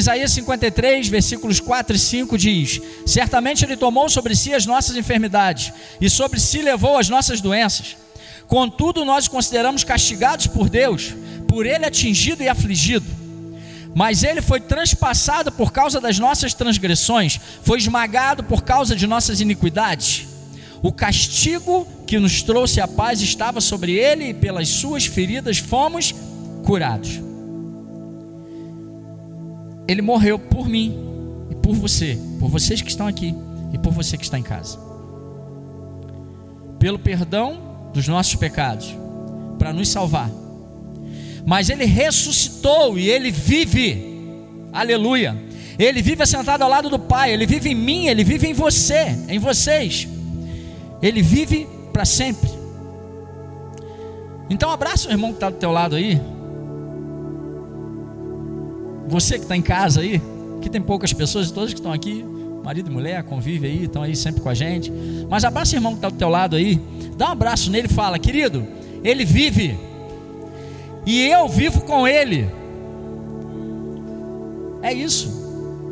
Isaías 53, versículos 4 e 5 diz: Certamente Ele tomou sobre si as nossas enfermidades e sobre si levou as nossas doenças. Contudo, nós consideramos castigados por Deus, por Ele atingido e afligido. Mas Ele foi transpassado por causa das nossas transgressões, foi esmagado por causa de nossas iniquidades. O castigo que nos trouxe a paz estava sobre Ele e pelas Suas feridas fomos curados. Ele morreu por mim e por você, por vocês que estão aqui e por você que está em casa. Pelo perdão dos nossos pecados, para nos salvar. Mas ele ressuscitou e ele vive. Aleluia. Ele vive assentado ao lado do Pai, ele vive em mim, ele vive em você, em vocês. Ele vive para sempre. Então abraça o irmão que está do teu lado aí. Você que está em casa aí, que tem poucas pessoas, todas que estão aqui, marido e mulher, convive aí, estão aí sempre com a gente. Mas abraça o irmão que está do teu lado aí, dá um abraço nele e fala, querido, ele vive, e eu vivo com ele. É isso,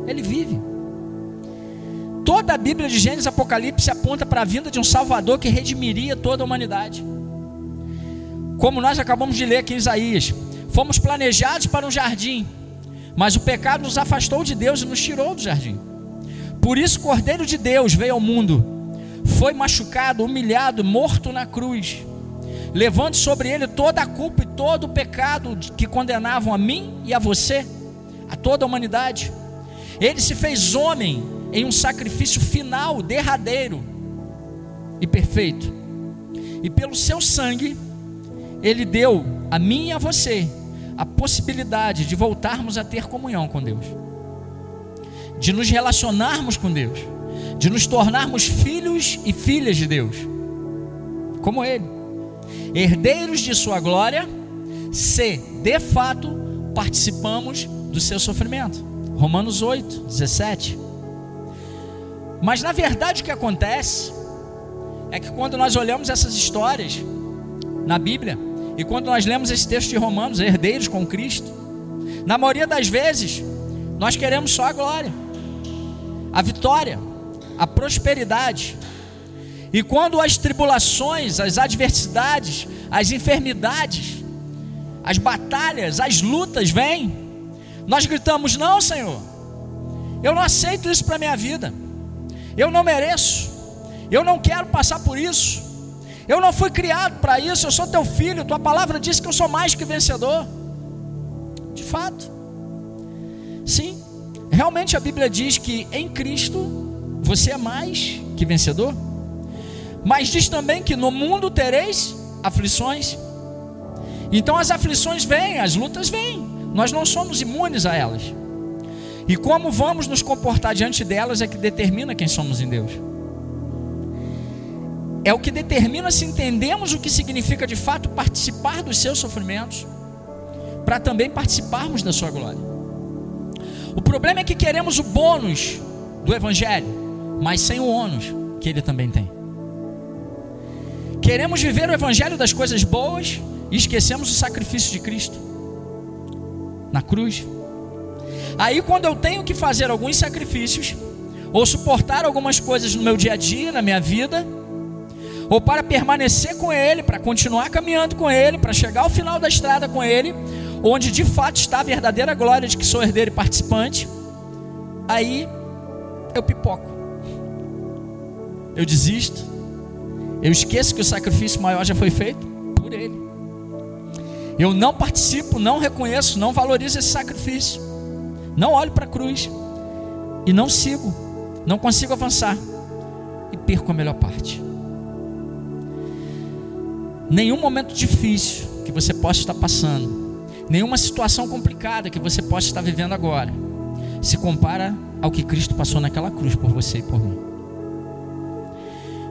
ele vive. Toda a Bíblia de Gênesis e Apocalipse aponta para a vinda de um Salvador que redimiria toda a humanidade. Como nós acabamos de ler aqui em Isaías, fomos planejados para um jardim, mas o pecado nos afastou de Deus e nos tirou do jardim. Por isso, o Cordeiro de Deus veio ao mundo, foi machucado, humilhado, morto na cruz, levando sobre ele toda a culpa e todo o pecado que condenavam a mim e a você, a toda a humanidade. Ele se fez homem em um sacrifício final, derradeiro e perfeito. E pelo seu sangue, ele deu a mim e a você a possibilidade de voltarmos a ter comunhão com Deus, de nos relacionarmos com Deus, de nos tornarmos filhos e filhas de Deus, como Ele, herdeiros de Sua glória, se de fato participamos do seu sofrimento. Romanos 8, 17. Mas na verdade o que acontece é que quando nós olhamos essas histórias na Bíblia, e quando nós lemos esse texto de Romanos, herdeiros com Cristo, na maioria das vezes, nós queremos só a glória, a vitória, a prosperidade. E quando as tribulações, as adversidades, as enfermidades, as batalhas, as lutas vêm, nós gritamos: Não, Senhor, eu não aceito isso para a minha vida, eu não mereço, eu não quero passar por isso. Eu não fui criado para isso, eu sou teu filho, tua palavra diz que eu sou mais que vencedor. De fato. Sim, realmente a Bíblia diz que em Cristo você é mais que vencedor. Mas diz também que no mundo tereis aflições. Então as aflições vêm, as lutas vêm. Nós não somos imunes a elas. E como vamos nos comportar diante delas é que determina quem somos em Deus é o que determina se entendemos o que significa de fato participar dos seus sofrimentos, para também participarmos da sua glória. O problema é que queremos o bônus do Evangelho, mas sem o ônus que ele também tem. Queremos viver o Evangelho das coisas boas e esquecemos o sacrifício de Cristo na cruz. Aí, quando eu tenho que fazer alguns sacrifícios, ou suportar algumas coisas no meu dia a dia, na minha vida, ou para permanecer com Ele, para continuar caminhando com Ele, para chegar ao final da estrada com Ele, onde de fato está a verdadeira glória de que sou herdeiro e participante, aí eu pipoco, eu desisto, eu esqueço que o sacrifício maior já foi feito por Ele. Eu não participo, não reconheço, não valorizo esse sacrifício, não olho para a cruz e não sigo, não consigo avançar e perco a melhor parte. Nenhum momento difícil que você possa estar passando, nenhuma situação complicada que você possa estar vivendo agora, se compara ao que Cristo passou naquela cruz por você e por mim.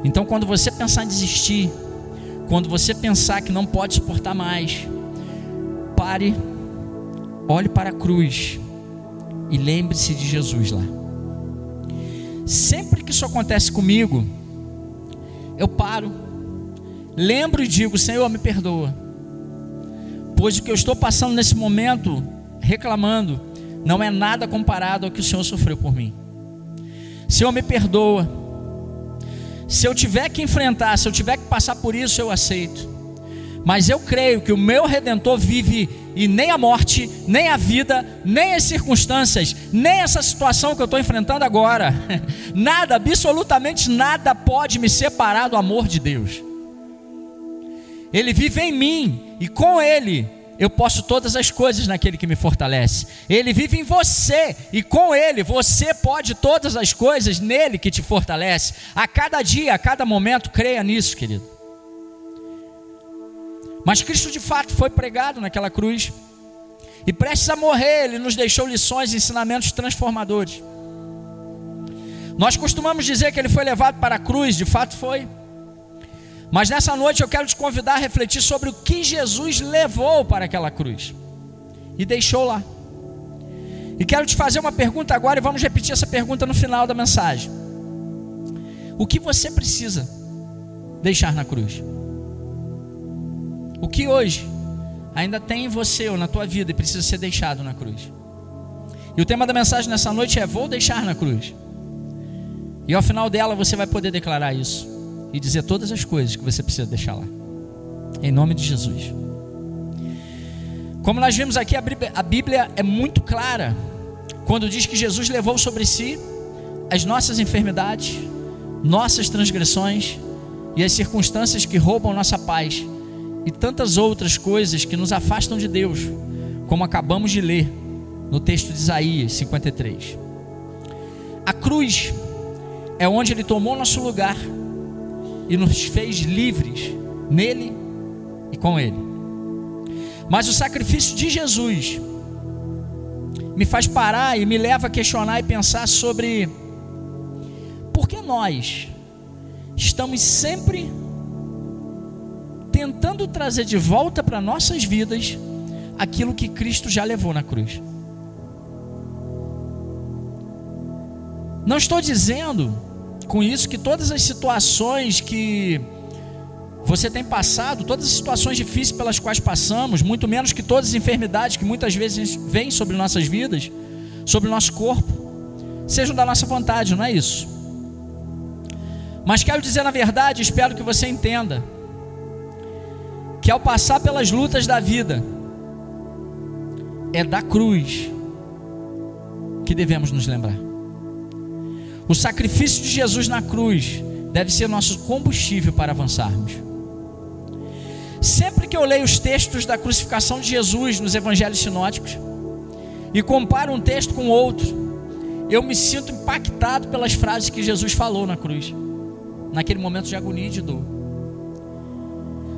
Então, quando você pensar em desistir, quando você pensar que não pode suportar mais, pare, olhe para a cruz e lembre-se de Jesus lá. Sempre que isso acontece comigo, eu paro lembro e digo: Senhor, me perdoa. Pois o que eu estou passando nesse momento, reclamando, não é nada comparado ao que o Senhor sofreu por mim. Senhor, me perdoa. Se eu tiver que enfrentar, se eu tiver que passar por isso, eu aceito. Mas eu creio que o meu redentor vive e nem a morte, nem a vida, nem as circunstâncias, nem essa situação que eu estou enfrentando agora, nada, absolutamente nada pode me separar do amor de Deus. Ele vive em mim e com Ele eu posso todas as coisas naquele que me fortalece. Ele vive em você e com Ele você pode todas as coisas nele que te fortalece. A cada dia, a cada momento, creia nisso, querido. Mas Cristo de fato foi pregado naquela cruz. E prestes a morrer, ele nos deixou lições e ensinamentos transformadores. Nós costumamos dizer que ele foi levado para a cruz, de fato foi. Mas nessa noite eu quero te convidar a refletir sobre o que Jesus levou para aquela cruz e deixou lá. E quero te fazer uma pergunta agora e vamos repetir essa pergunta no final da mensagem. O que você precisa deixar na cruz? O que hoje ainda tem em você ou na tua vida e precisa ser deixado na cruz? E o tema da mensagem nessa noite é: Vou deixar na cruz. E ao final dela você vai poder declarar isso e dizer todas as coisas que você precisa deixar lá. Em nome de Jesus. Como nós vimos aqui, a Bíblia é muito clara quando diz que Jesus levou sobre si as nossas enfermidades, nossas transgressões e as circunstâncias que roubam nossa paz e tantas outras coisas que nos afastam de Deus, como acabamos de ler no texto de Isaías 53. A cruz é onde Ele tomou nosso lugar e nos fez livres nele e com Ele. Mas o sacrifício de Jesus me faz parar e me leva a questionar e pensar sobre por que nós estamos sempre tentando trazer de volta para nossas vidas aquilo que Cristo já levou na cruz. Não estou dizendo com isso que todas as situações que você tem passado, todas as situações difíceis pelas quais passamos, muito menos que todas as enfermidades que muitas vezes vêm sobre nossas vidas, sobre o nosso corpo, sejam da nossa vontade, não é isso. Mas quero dizer na verdade, espero que você entenda, que ao passar pelas lutas da vida, é da cruz que devemos nos lembrar. O sacrifício de Jesus na cruz deve ser nosso combustível para avançarmos. Sempre que eu leio os textos da crucificação de Jesus nos evangelhos sinóticos e comparo um texto com outro, eu me sinto impactado pelas frases que Jesus falou na cruz, naquele momento de agonia e de dor.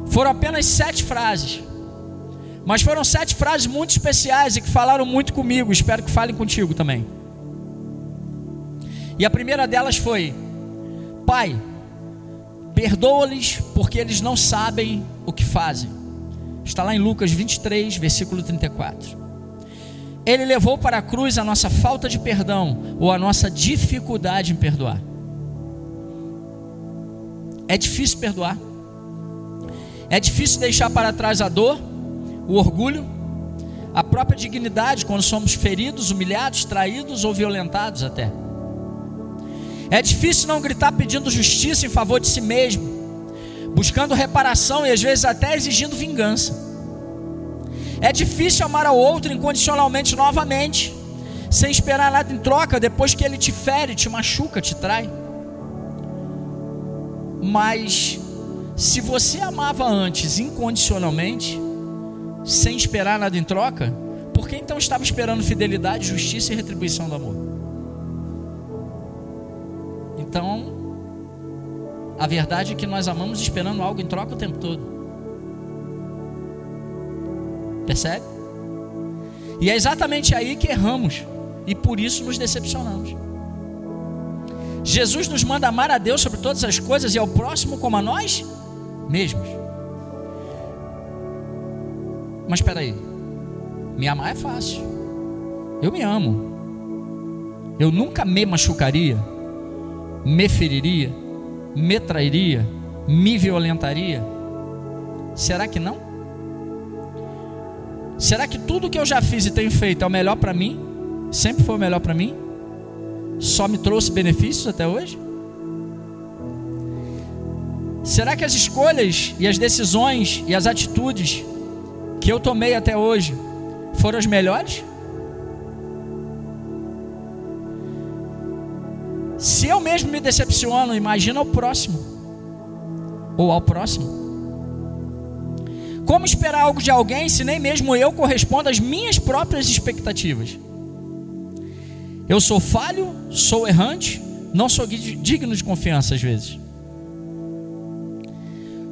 Foram apenas sete frases. Mas foram sete frases muito especiais e que falaram muito comigo. Espero que falem contigo também. E a primeira delas foi: Pai, perdoa-lhes porque eles não sabem o que fazem. Está lá em Lucas 23, versículo 34. Ele levou para a cruz a nossa falta de perdão ou a nossa dificuldade em perdoar. É difícil perdoar. É difícil deixar para trás a dor, o orgulho, a própria dignidade quando somos feridos, humilhados, traídos ou violentados até. É difícil não gritar pedindo justiça em favor de si mesmo, buscando reparação e às vezes até exigindo vingança. É difícil amar ao outro incondicionalmente novamente, sem esperar nada em troca depois que ele te fere, te machuca, te trai. Mas se você amava antes incondicionalmente, sem esperar nada em troca, por que então estava esperando fidelidade, justiça e retribuição do amor? Então, a verdade é que nós amamos esperando algo em troca o tempo todo. Percebe? E é exatamente aí que erramos e por isso nos decepcionamos. Jesus nos manda amar a Deus sobre todas as coisas e ao próximo como a nós mesmos. Mas espera aí, me amar é fácil. Eu me amo. Eu nunca me machucaria, me feriria, me trairia, me violentaria. Será que não? Será que tudo que eu já fiz e tenho feito é o melhor para mim? sempre foi o melhor para mim? Só me trouxe benefícios até hoje? Será que as escolhas e as decisões e as atitudes que eu tomei até hoje foram as melhores? Se eu mesmo me decepciono, imagina o próximo ou ao próximo. Como esperar algo de alguém se nem mesmo eu correspondo às minhas próprias expectativas? Eu sou falho, sou errante, não sou digno de confiança às vezes.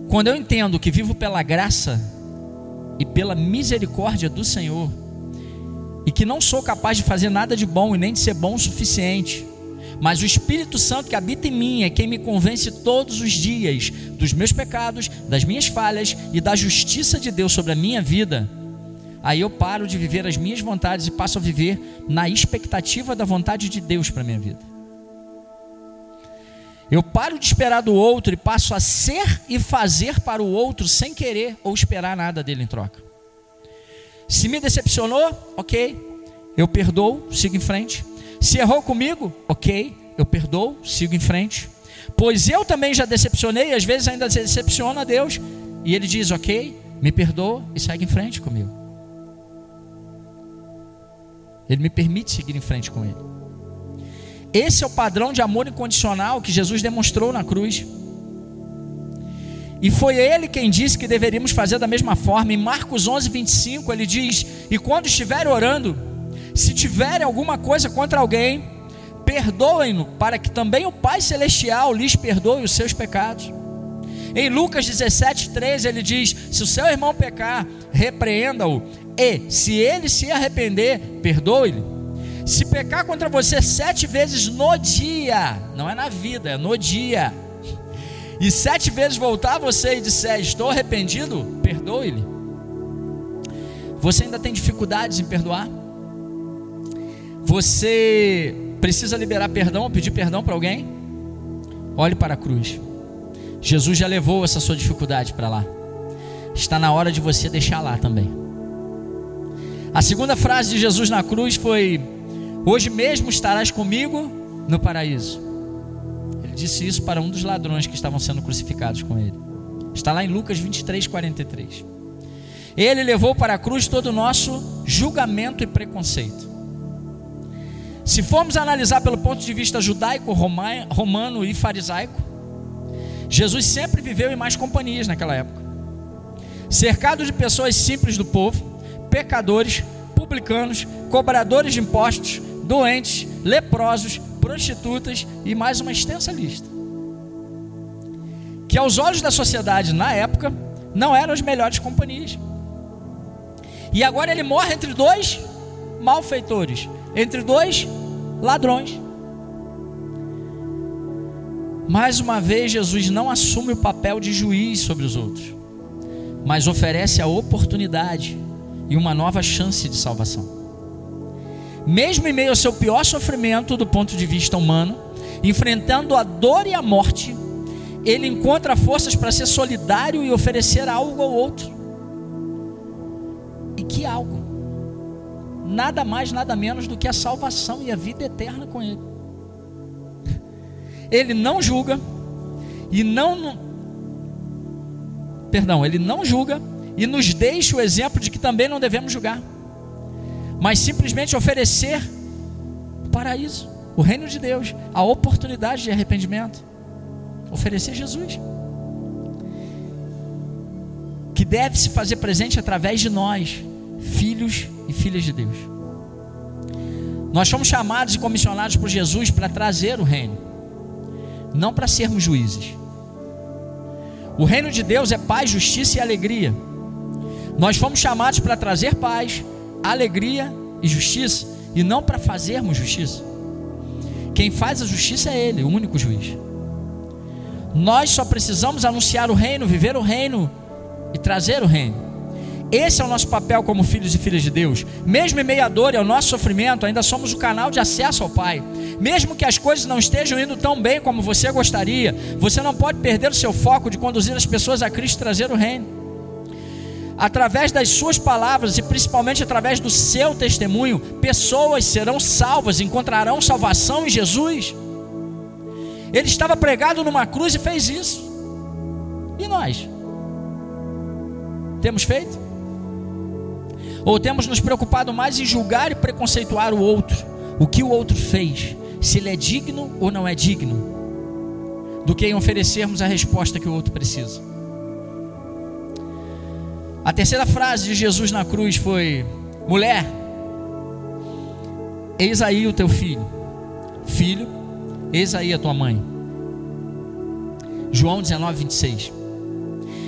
Quando eu entendo que vivo pela graça e pela misericórdia do Senhor, e que não sou capaz de fazer nada de bom e nem de ser bom o suficiente, mas o Espírito Santo que habita em mim é quem me convence todos os dias dos meus pecados, das minhas falhas e da justiça de Deus sobre a minha vida. Aí eu paro de viver as minhas vontades e passo a viver na expectativa da vontade de Deus para a minha vida. Eu paro de esperar do outro e passo a ser e fazer para o outro sem querer ou esperar nada dele em troca. Se me decepcionou, ok, eu perdoo, sigo em frente. Se errou comigo, ok, eu perdoo, sigo em frente. Pois eu também já decepcionei, às vezes ainda decepciona a Deus. E ele diz, ok, me perdoa e segue em frente comigo. Ele me permite seguir em frente com ele. Esse é o padrão de amor incondicional que Jesus demonstrou na cruz. E foi ele quem disse que deveríamos fazer da mesma forma. Em Marcos 11, 25, ele diz: E quando estiver orando, se tiverem alguma coisa contra alguém, perdoem-no, para que também o Pai Celestial lhes perdoe os seus pecados. Em Lucas 17, 13, ele diz: Se o seu irmão pecar, repreenda-o, e se ele se arrepender, perdoe-lhe. Se pecar contra você sete vezes no dia, não é na vida, é no dia, e sete vezes voltar a você e disser: Estou arrependido, perdoe-lhe. Você ainda tem dificuldades em perdoar? Você precisa liberar perdão pedir perdão para alguém? Olhe para a cruz. Jesus já levou essa sua dificuldade para lá. Está na hora de você deixar lá também. A segunda frase de Jesus na cruz foi: Hoje mesmo estarás comigo no paraíso. Ele disse isso para um dos ladrões que estavam sendo crucificados com ele. Está lá em Lucas 23, 43. Ele levou para a cruz todo o nosso julgamento e preconceito. Se formos analisar pelo ponto de vista judaico, romano e farisaico, Jesus sempre viveu em mais companhias naquela época. Cercado de pessoas simples do povo, pecadores, publicanos, cobradores de impostos, doentes, leprosos, prostitutas e mais uma extensa lista. Que aos olhos da sociedade na época não eram as melhores companhias. E agora ele morre entre dois malfeitores, entre dois ladrões. Mais uma vez, Jesus não assume o papel de juiz sobre os outros, mas oferece a oportunidade e uma nova chance de salvação. Mesmo em meio ao seu pior sofrimento do ponto de vista humano, enfrentando a dor e a morte, ele encontra forças para ser solidário e oferecer algo ao outro. E que algo? Nada mais, nada menos do que a salvação e a vida eterna com Ele. Ele não julga e não. Perdão, Ele não julga e nos deixa o exemplo de que também não devemos julgar, mas simplesmente oferecer o paraíso, o reino de Deus, a oportunidade de arrependimento. Oferecer Jesus. Que deve se fazer presente através de nós, filhos e filhas de Deus. Nós fomos chamados e comissionados por Jesus para trazer o reino, não para sermos juízes. O reino de Deus é paz, justiça e alegria. Nós fomos chamados para trazer paz, alegria e justiça, e não para fazermos justiça. Quem faz a justiça é Ele, o único juiz. Nós só precisamos anunciar o reino, viver o reino e trazer o reino. Esse é o nosso papel como filhos e filhas de Deus. Mesmo em meio à dor e ao nosso sofrimento, ainda somos o canal de acesso ao Pai. Mesmo que as coisas não estejam indo tão bem como você gostaria, você não pode perder o seu foco de conduzir as pessoas a Cristo e trazer o reino. através das suas palavras e principalmente através do seu testemunho, pessoas serão salvas, encontrarão salvação em Jesus. Ele estava pregado numa cruz e fez isso. E nós? Temos feito? Ou temos nos preocupado mais em julgar e preconceituar o outro, o que o outro fez, se ele é digno ou não é digno, do que em oferecermos a resposta que o outro precisa? A terceira frase de Jesus na cruz foi: Mulher, eis aí o teu filho. Filho, eis aí a tua mãe. João 19, 26.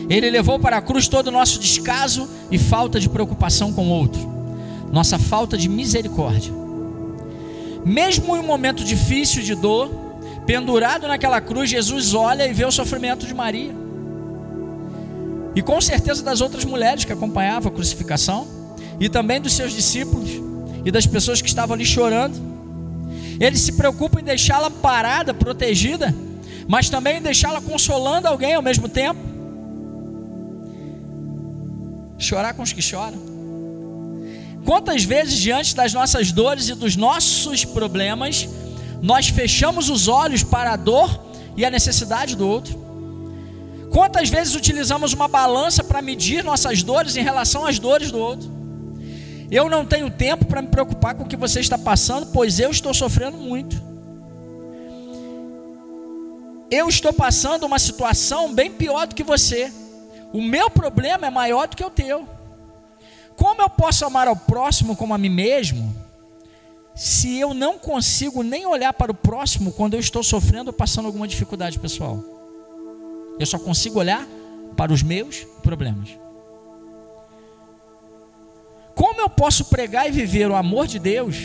Ele levou para a cruz todo o nosso descaso e falta de preocupação com o outro, nossa falta de misericórdia. Mesmo em um momento difícil de dor, pendurado naquela cruz, Jesus olha e vê o sofrimento de Maria. E com certeza das outras mulheres que acompanhavam a crucificação, e também dos seus discípulos e das pessoas que estavam ali chorando. Ele se preocupa em deixá-la parada, protegida, mas também em deixá-la consolando alguém ao mesmo tempo. Chorar com os que choram. Quantas vezes, diante das nossas dores e dos nossos problemas, nós fechamos os olhos para a dor e a necessidade do outro? Quantas vezes utilizamos uma balança para medir nossas dores em relação às dores do outro? Eu não tenho tempo para me preocupar com o que você está passando, pois eu estou sofrendo muito. Eu estou passando uma situação bem pior do que você. O meu problema é maior do que o teu. Como eu posso amar ao próximo como a mim mesmo, se eu não consigo nem olhar para o próximo quando eu estou sofrendo ou passando alguma dificuldade pessoal? Eu só consigo olhar para os meus problemas. Como eu posso pregar e viver o amor de Deus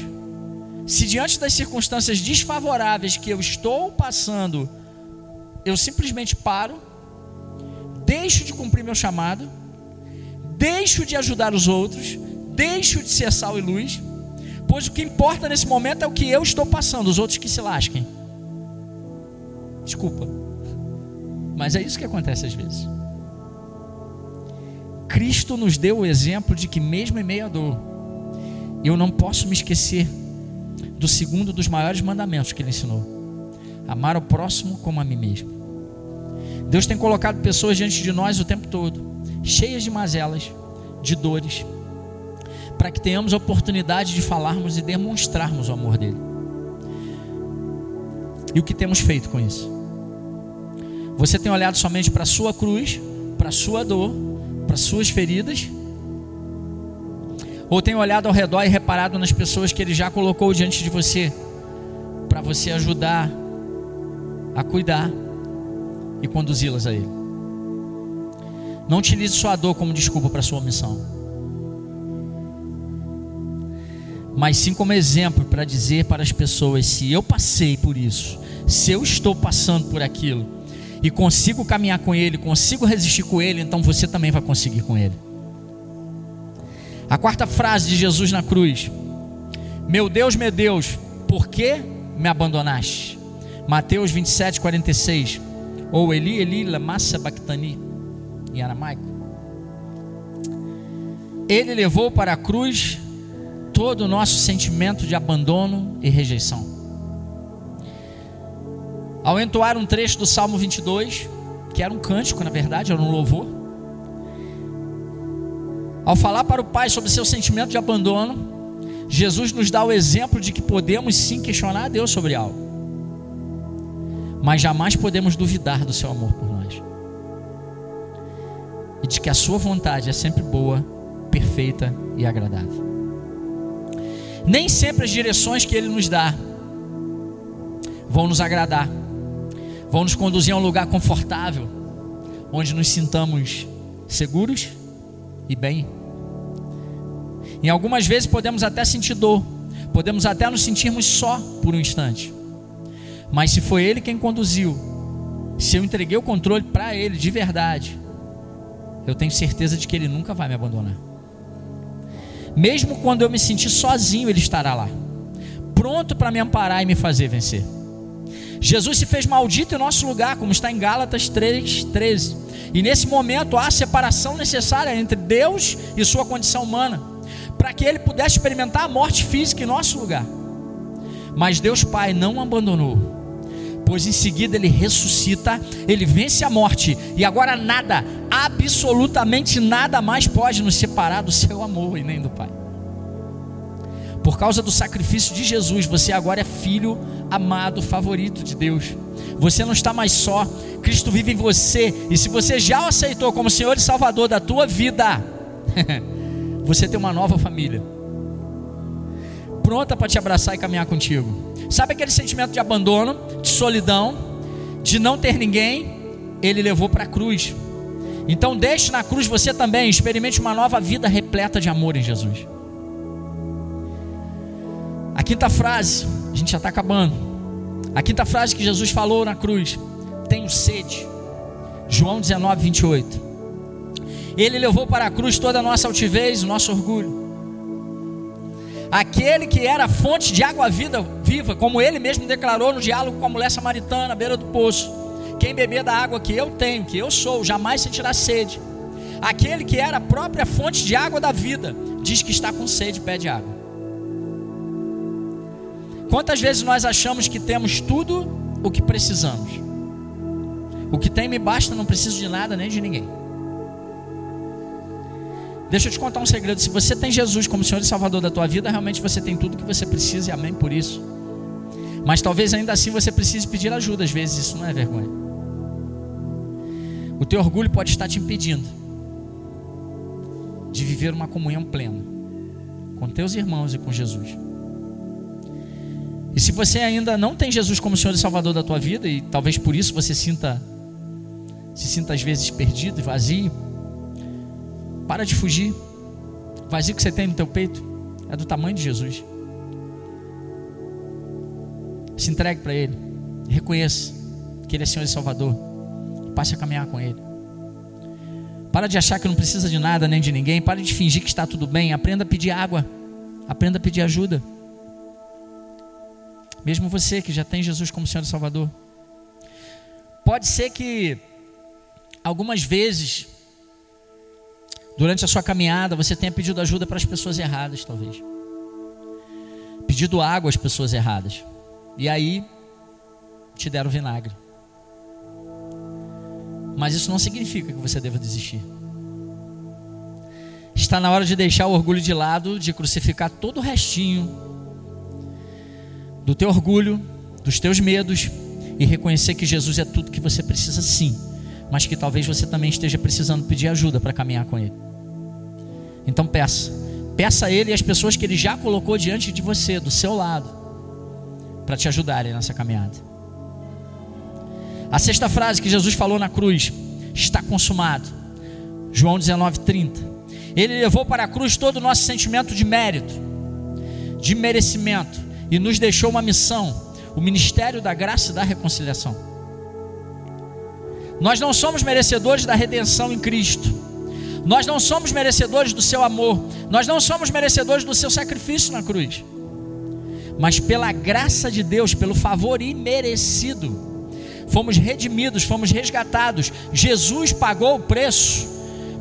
se diante das circunstâncias desfavoráveis que eu estou passando, eu simplesmente paro, deixo de cumprir meu chamado, deixo de ajudar os outros, deixo de ser sal e luz, pois o que importa nesse momento é o que eu estou passando, os outros que se lasquem. Desculpa. Mas é isso que acontece às vezes. Cristo nos deu o exemplo de que, mesmo em meio à dor, eu não posso me esquecer do segundo dos maiores mandamentos que ele ensinou: amar o próximo como a mim mesmo. Deus tem colocado pessoas diante de nós o tempo todo, cheias de mazelas, de dores, para que tenhamos a oportunidade de falarmos e demonstrarmos o amor dele. E o que temos feito com isso? Você tem olhado somente para a sua cruz, para a sua dor, para as suas feridas? Ou tem olhado ao redor e reparado nas pessoas que Ele já colocou diante de você, para você ajudar a cuidar e conduzi-las a Ele? Não utilize sua dor como desculpa para sua missão, mas sim como exemplo para dizer para as pessoas: se eu passei por isso, se eu estou passando por aquilo, e consigo caminhar com Ele, consigo resistir com Ele, então você também vai conseguir com Ele. A quarta frase de Jesus na cruz: Meu Deus, meu Deus, por que me abandonaste? Mateus 27, 46. Ou Eli, Eli, lama sabachthani, em aramaico. Ele levou para a cruz todo o nosso sentimento de abandono e rejeição. Ao entoar um trecho do Salmo 22, que era um cântico, na verdade, era um louvor, ao falar para o Pai sobre seu sentimento de abandono, Jesus nos dá o exemplo de que podemos sim questionar a Deus sobre algo, mas jamais podemos duvidar do seu amor por nós, e de que a sua vontade é sempre boa, perfeita e agradável. Nem sempre as direções que Ele nos dá vão nos agradar vão nos conduzir a um lugar confortável, onde nos sintamos seguros e bem. Em algumas vezes podemos até sentir dor, podemos até nos sentirmos só por um instante. Mas se foi Ele quem conduziu, se eu entreguei o controle para Ele de verdade, eu tenho certeza de que Ele nunca vai me abandonar. Mesmo quando eu me sentir sozinho, Ele estará lá, pronto para me amparar e me fazer vencer. Jesus se fez maldito em nosso lugar, como está em Gálatas 3:13. E nesse momento há separação necessária entre Deus e sua condição humana, para que ele pudesse experimentar a morte física em nosso lugar. Mas Deus Pai não abandonou pois em seguida ele ressuscita, ele vence a morte, e agora nada, absolutamente nada mais pode nos separar do seu amor e nem do Pai. Por causa do sacrifício de Jesus, você agora é filho amado, favorito de Deus. Você não está mais só, Cristo vive em você, e se você já o aceitou como Senhor e Salvador da tua vida, você tem uma nova família, pronta para te abraçar e caminhar contigo. Sabe aquele sentimento de abandono, de solidão, de não ter ninguém? Ele levou para a cruz. Então deixe na cruz você também, experimente uma nova vida repleta de amor em Jesus. A quinta frase, a gente já está acabando. A quinta frase que Jesus falou na cruz: Tenho sede. João 19, 28. Ele levou para a cruz toda a nossa altivez, o nosso orgulho aquele que era fonte de água vida, viva, como ele mesmo declarou no diálogo com a mulher samaritana à beira do poço: Quem beber da água que eu tenho, que eu sou, jamais sentirá sede. Aquele que era a própria fonte de água da vida, diz que está com sede pede água. Quantas vezes nós achamos que temos tudo o que precisamos? O que tem me basta, não preciso de nada nem de ninguém. Deixa eu te contar um segredo. Se você tem Jesus como Senhor e Salvador da tua vida, realmente você tem tudo que você precisa e amém por isso. Mas talvez ainda assim você precise pedir ajuda. Às vezes isso não é vergonha. O teu orgulho pode estar te impedindo de viver uma comunhão plena com teus irmãos e com Jesus. E se você ainda não tem Jesus como Senhor e Salvador da tua vida, e talvez por isso você sinta se sinta às vezes perdido e vazio, para de fugir. O vazio que você tem no teu peito é do tamanho de Jesus. Se entregue para Ele. Reconheça que Ele é Senhor e Salvador. Passe a caminhar com Ele. Para de achar que não precisa de nada nem de ninguém. Para de fingir que está tudo bem. Aprenda a pedir água. Aprenda a pedir ajuda. Mesmo você que já tem Jesus como Senhor e Salvador. Pode ser que algumas vezes Durante a sua caminhada, você tenha pedido ajuda para as pessoas erradas, talvez. Pedido água às pessoas erradas. E aí, te deram vinagre. Mas isso não significa que você deva desistir. Está na hora de deixar o orgulho de lado, de crucificar todo o restinho do teu orgulho, dos teus medos e reconhecer que Jesus é tudo que você precisa sim, mas que talvez você também esteja precisando pedir ajuda para caminhar com Ele. Então peça. Peça a Ele e as pessoas que Ele já colocou diante de você, do seu lado, para te ajudarem nessa caminhada. A sexta frase que Jesus falou na cruz: está consumado. João 19:30. Ele levou para a cruz todo o nosso sentimento de mérito, de merecimento, e nos deixou uma missão: o ministério da graça e da reconciliação. Nós não somos merecedores da redenção em Cristo nós não somos merecedores do seu amor, nós não somos merecedores do seu sacrifício na cruz, mas pela graça de Deus, pelo favor imerecido, fomos redimidos, fomos resgatados. Jesus pagou o preço,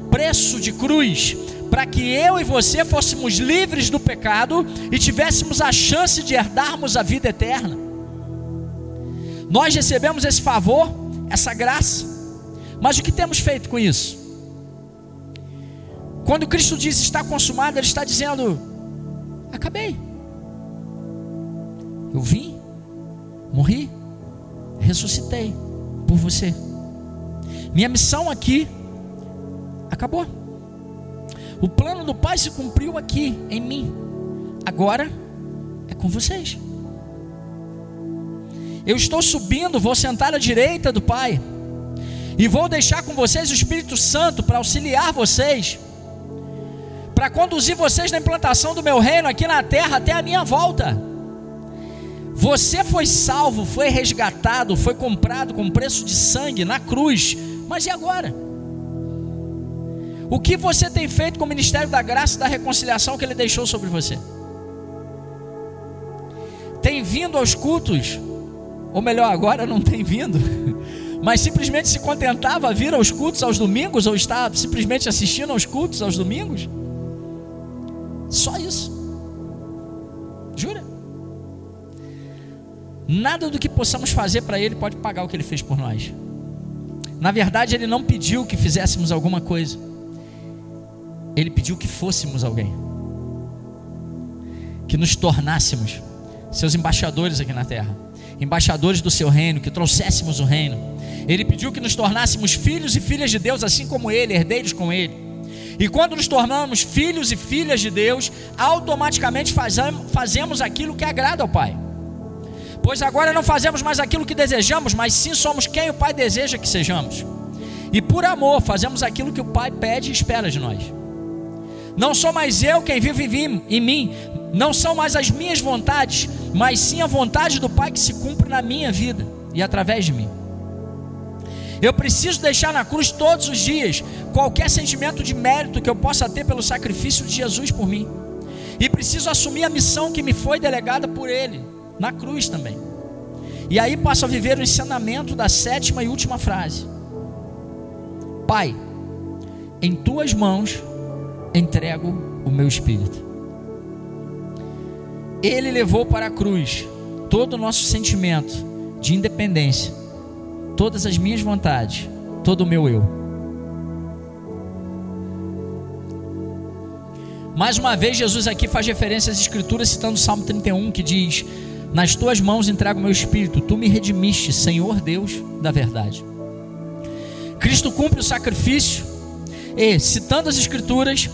preço de cruz, para que eu e você fôssemos livres do pecado e tivéssemos a chance de herdarmos a vida eterna. Nós recebemos esse favor, essa graça, mas o que temos feito com isso? Quando Cristo diz está consumado, Ele está dizendo: acabei. Eu vim, morri, ressuscitei por você. Minha missão aqui acabou. O plano do Pai se cumpriu aqui em mim. Agora é com vocês. Eu estou subindo, vou sentar à direita do Pai. E vou deixar com vocês o Espírito Santo para auxiliar vocês para conduzir vocês na implantação do meu reino aqui na terra até a minha volta. Você foi salvo, foi resgatado, foi comprado com preço de sangue na cruz. Mas e agora? O que você tem feito com o ministério da graça e da reconciliação que ele deixou sobre você? Tem vindo aos cultos ou melhor, agora não tem vindo, mas simplesmente se contentava a vir aos cultos aos domingos, ou estava simplesmente assistindo aos cultos aos domingos? Só isso. Jura? Nada do que possamos fazer para Ele pode pagar o que Ele fez por nós. Na verdade, Ele não pediu que fizéssemos alguma coisa, Ele pediu que fôssemos alguém, que nos tornássemos seus embaixadores aqui na terra, embaixadores do seu reino, que trouxéssemos o reino. Ele pediu que nos tornássemos filhos e filhas de Deus, assim como Ele, herdeiros com Ele. E quando nos tornamos filhos e filhas de Deus, automaticamente fazemos aquilo que agrada ao Pai. Pois agora não fazemos mais aquilo que desejamos, mas sim somos quem o Pai deseja que sejamos. E por amor fazemos aquilo que o Pai pede e espera de nós. Não sou mais eu quem vive em mim, não são mais as minhas vontades, mas sim a vontade do Pai que se cumpre na minha vida e através de mim. Eu preciso deixar na cruz todos os dias qualquer sentimento de mérito que eu possa ter pelo sacrifício de Jesus por mim. E preciso assumir a missão que me foi delegada por Ele na cruz também. E aí passo a viver o ensinamento da sétima e última frase: Pai, em tuas mãos entrego o meu espírito. Ele levou para a cruz todo o nosso sentimento de independência, todas as minhas vontades, todo o meu eu. Mais uma vez, Jesus aqui faz referência às Escrituras, citando o Salmo 31, que diz: nas tuas mãos entrego o meu espírito, tu me redimiste, Senhor Deus da verdade. Cristo cumpre o sacrifício e, citando as Escrituras,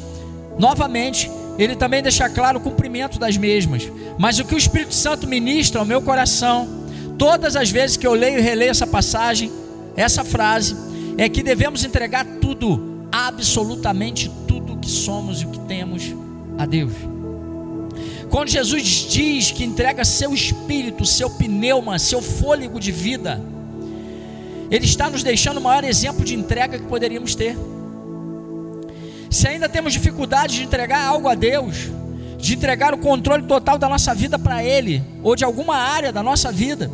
novamente, ele também deixa claro o cumprimento das mesmas. Mas o que o Espírito Santo ministra ao meu coração, todas as vezes que eu leio e releio essa passagem, essa frase, é que devemos entregar tudo, absolutamente tudo que somos e o que temos a Deus. Quando Jesus diz que entrega seu espírito, seu pneuma, seu fôlego de vida, Ele está nos deixando o maior exemplo de entrega que poderíamos ter. Se ainda temos dificuldade de entregar algo a Deus, de entregar o controle total da nossa vida para Ele, ou de alguma área da nossa vida,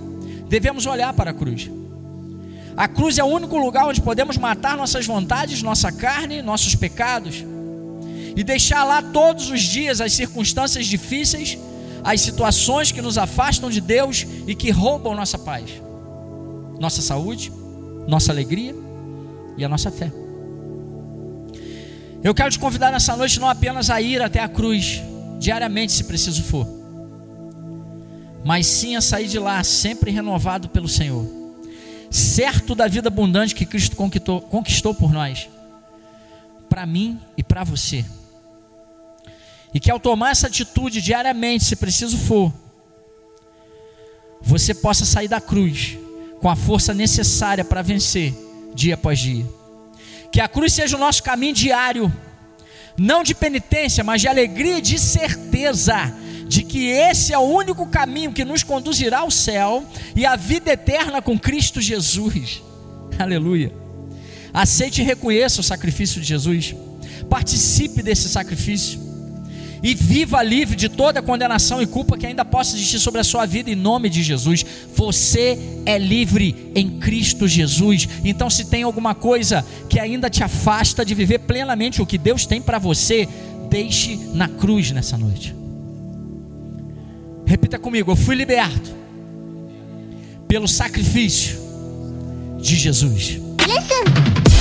devemos olhar para a cruz. A cruz é o único lugar onde podemos matar nossas vontades, nossa carne, nossos pecados e deixar lá todos os dias as circunstâncias difíceis, as situações que nos afastam de Deus e que roubam nossa paz, nossa saúde, nossa alegria e a nossa fé. Eu quero te convidar nessa noite não apenas a ir até a cruz, diariamente se preciso for, mas sim a sair de lá sempre renovado pelo Senhor, certo da vida abundante que Cristo conquistou, conquistou por nós, para mim e para você. E que ao tomar essa atitude diariamente, se preciso for, você possa sair da cruz com a força necessária para vencer dia após dia. Que a cruz seja o nosso caminho diário, não de penitência, mas de alegria e de certeza de que esse é o único caminho que nos conduzirá ao céu e à vida eterna com Cristo Jesus. Aleluia. Aceite e reconheça o sacrifício de Jesus. Participe desse sacrifício e viva livre de toda condenação e culpa que ainda possa existir sobre a sua vida em nome de Jesus. Você é livre em Cristo Jesus. Então, se tem alguma coisa que ainda te afasta de viver plenamente o que Deus tem para você, deixe na cruz nessa noite. Repita comigo: eu fui liberto pelo sacrifício de Jesus. Listen.